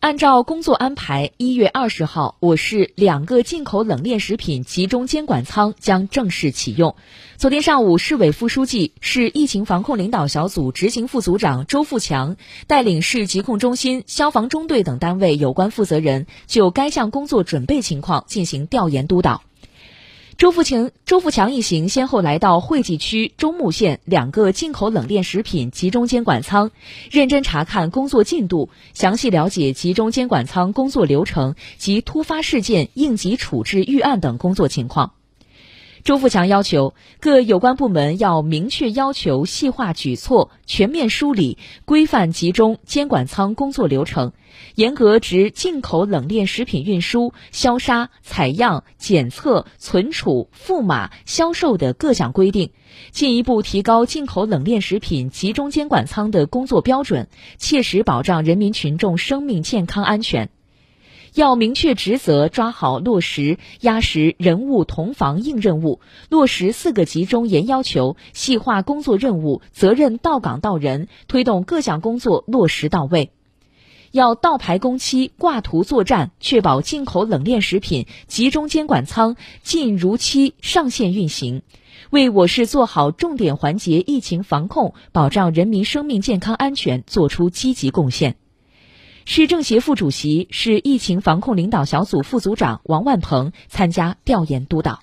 按照工作安排，一月二十号，我市两个进口冷链食品集中监管仓将正式启用。昨天上午，市委副书记、市疫情防控领导小组执行副组长周富强带领市疾控中心、消防中队等单位有关负责人就该项工作准备情况进行调研督导。周富强、周富强一行先后来到惠济区中牟县两个进口冷链食品集中监管仓，认真查看工作进度，详细了解集中监管仓工作流程及突发事件应急处置预案等工作情况。周富强要求各有关部门要明确要求细化举措，全面梳理规范集中监管仓工作流程，严格执进口冷链食品运输、消杀、采样、检测、存储、赋码、销售的各项规定，进一步提高进口冷链食品集中监管仓的工作标准，切实保障人民群众生命健康安全。要明确职责，抓好落实，压实人物同防硬任务，落实四个集中严要求，细化工作任务，责任到岗到人，推动各项工作落实到位。要倒排工期，挂图作战，确保进口冷链食品集中监管仓进如期上线运行，为我市做好重点环节疫情防控、保障人民生命健康安全作出积极贡献。市政协副主席、市疫情防控领导小组副组长王万鹏参加调研督导。